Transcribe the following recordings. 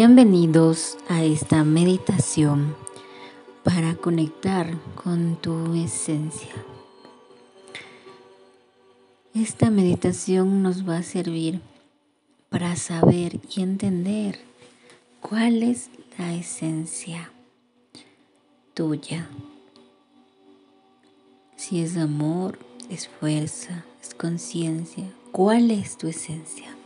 Bienvenidos a esta meditación para conectar con tu esencia. Esta meditación nos va a servir para saber y entender cuál es la esencia tuya. Si es amor, es fuerza, es conciencia. ¿Cuál es tu esencia?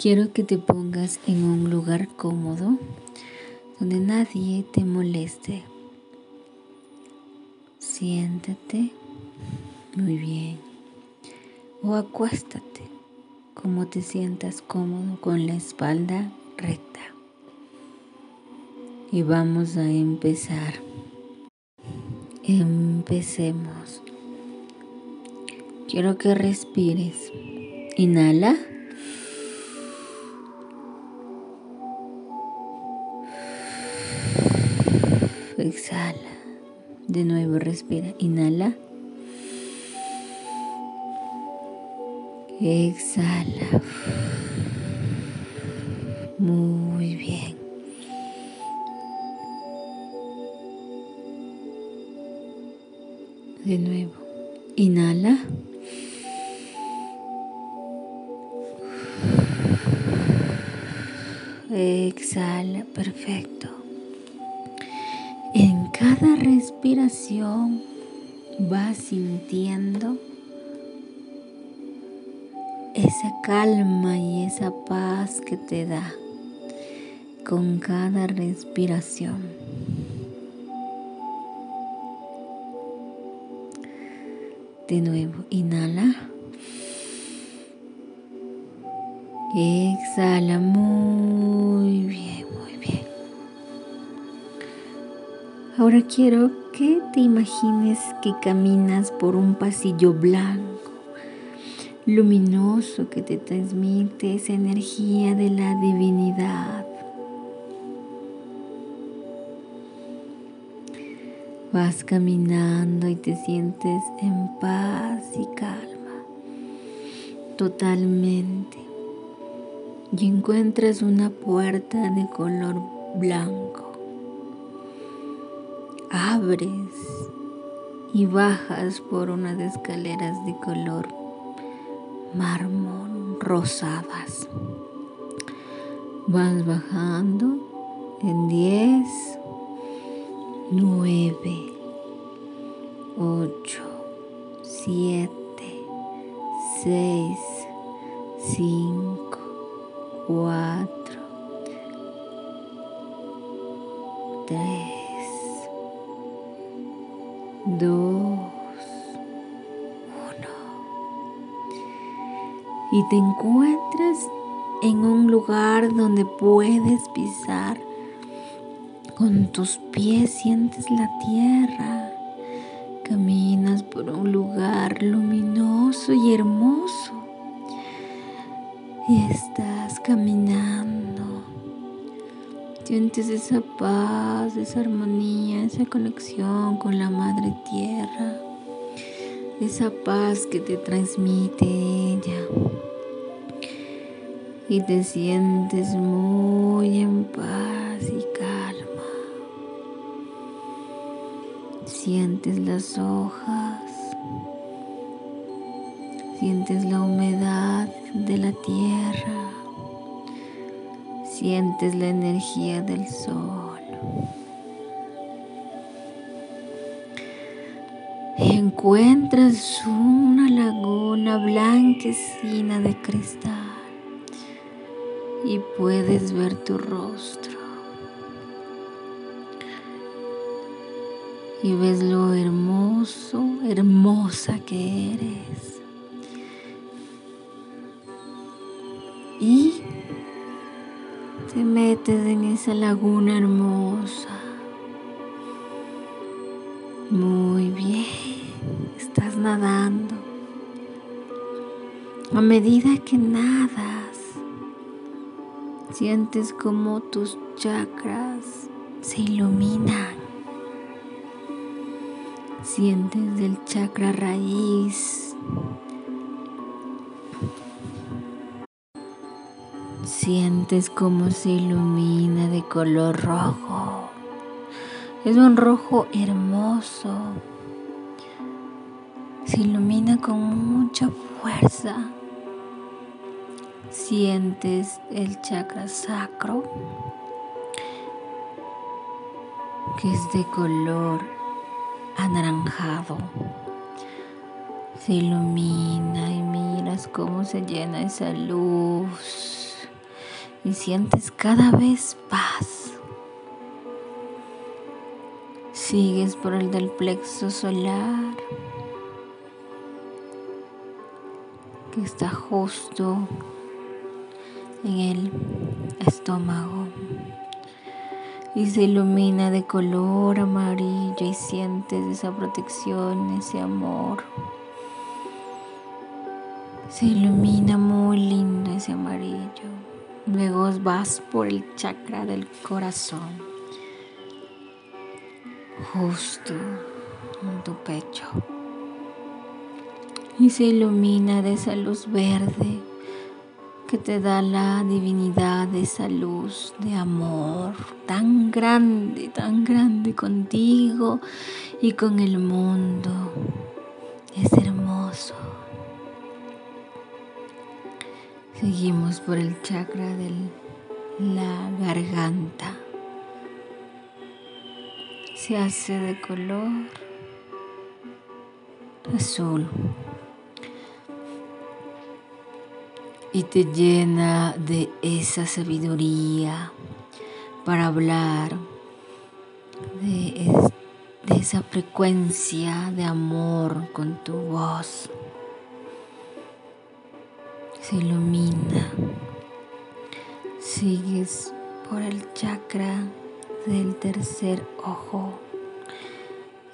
Quiero que te pongas en un lugar cómodo donde nadie te moleste. Siéntate muy bien o acuéstate como te sientas cómodo con la espalda recta. Y vamos a empezar. Empecemos. Quiero que respires. Inhala. De nuevo respira. Inhala. Exhala. Cada respiración vas sintiendo esa calma y esa paz que te da con cada respiración. De nuevo, inhala. Exhala Ahora quiero que te imagines que caminas por un pasillo blanco, luminoso que te transmite esa energía de la divinidad. Vas caminando y te sientes en paz y calma, totalmente. Y encuentras una puerta de color blanco abres y bajas por unas escaleras de color mármol rosadas. Vas bajando en 10, 9, 8, 7, 6, 5, 4, te encuentras en un lugar donde puedes pisar. Con tus pies sientes la tierra. Caminas por un lugar luminoso y hermoso. Y estás caminando Sientes esa paz, esa armonía, esa conexión con la Madre Tierra, esa paz que te transmite ella. Y te sientes muy en paz y calma. Sientes las hojas, sientes la humedad de la tierra Sientes la energía del sol. encuentras una laguna blanquecina de cristal y puedes ver tu rostro. Y ves lo hermoso, hermosa que eres. Y te metes en esa laguna hermosa. Muy bien, estás nadando. A medida que nadas, sientes como tus chakras se iluminan. Sientes el chakra raíz Sientes cómo se ilumina de color rojo. Es un rojo hermoso. Se ilumina con mucha fuerza. Sientes el chakra sacro que es de color anaranjado. Se ilumina y miras cómo se llena esa luz y sientes cada vez paz. Sigues por el del plexo solar que está justo en el estómago y se ilumina de color amarillo y sientes esa protección, ese amor. Se ilumina muy lindo ese amarillo. Luego vas por el chakra del corazón, justo en tu pecho. Y se ilumina de esa luz verde que te da la divinidad de esa luz de amor tan grande, tan grande contigo y con el mundo. Es hermoso. Seguimos por el chakra de la garganta. Se hace de color azul. Y te llena de esa sabiduría para hablar, de, esa frecuencia de amor con tu voz. Se ilumina. Sigues por el chakra del tercer ojo.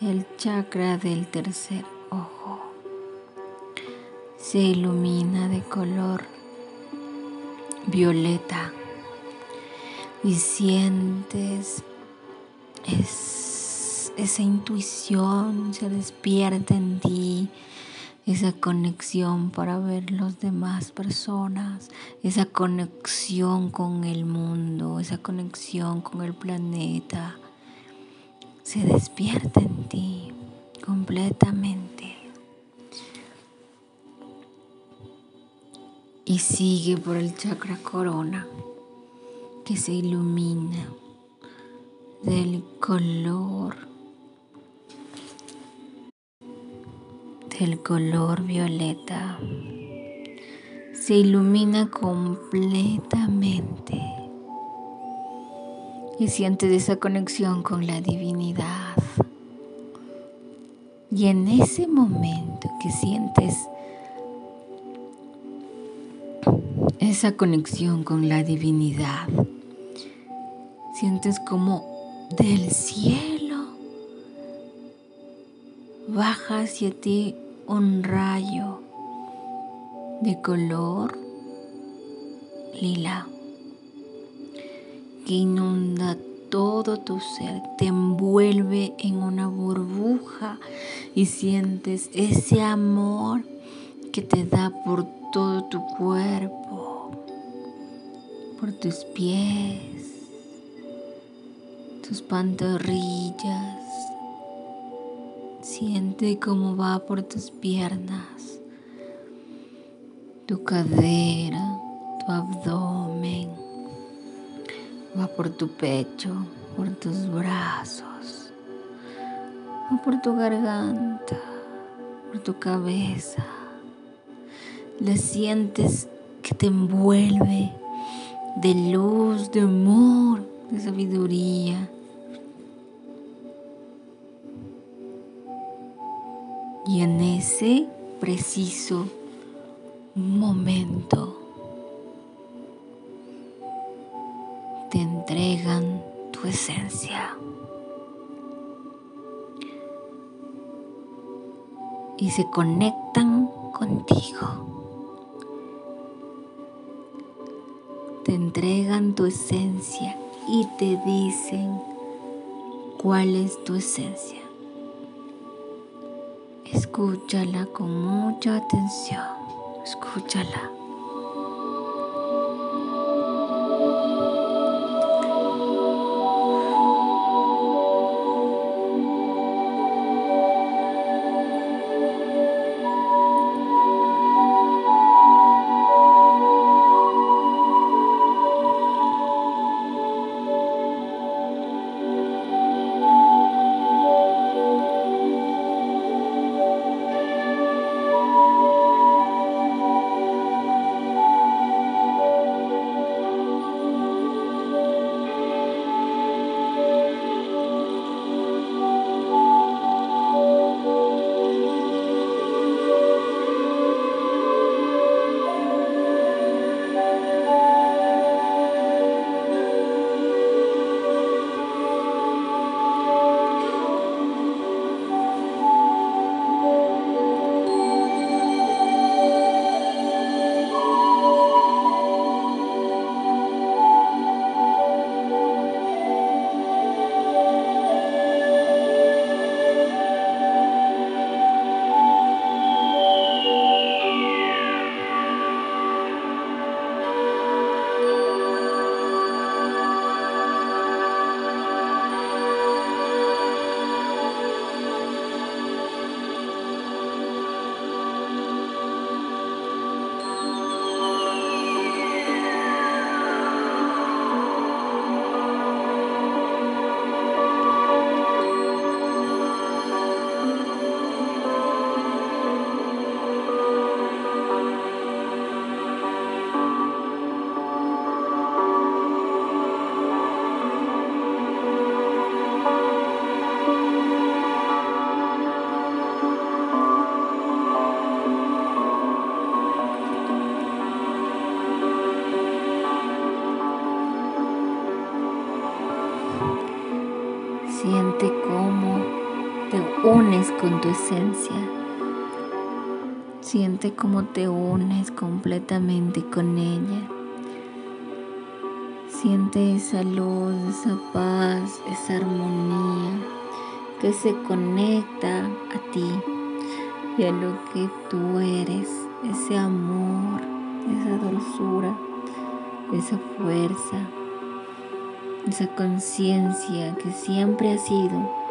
El chakra del tercer ojo se ilumina de color violeta y sientes esa intuición se despierta en ti, esa conexión para ver las demás personas, esa conexión con el mundo, esa conexión con el planeta, se despierta en ti completamente. Y sigue por el chakra corona que se ilumina del color del color violeta. Se ilumina completamente y sientes esa conexión con la divinidad. Y en ese momento que sientes esa conexión con la divinidad. Sientes como del cielo baja hacia ti un rayo de color lila que inunda todo tu ser, te envuelve en una burbuja y sientes ese amor que te da por todo tu cuerpo, por tus pies, tus pantorrillas. Siente cómo va por tus piernas, tu cadera, tu abdomen. Va por tu pecho, por tus brazos, va por tu garganta, por tu cabeza la sientes que te envuelve de luz, de amor, de sabiduría. Y en ese preciso momento te entregan tu esencia. Y se conectan contigo. Entregan tu esencia y te dicen cuál es tu esencia. Escúchala con mucha atención. Escúchala. Con tu esencia. Siente cómo te unes completamente con ella. Siente esa luz, esa paz, esa armonía que se conecta a ti y a lo que tú eres, ese amor, esa dulzura, esa fuerza, esa conciencia que siempre ha sido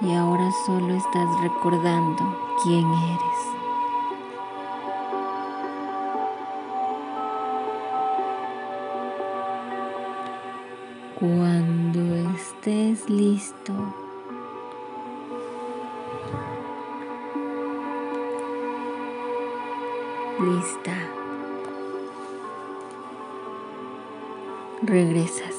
y ahora solo estás recordando quién eres. Cuando estés listo, lista, regresas.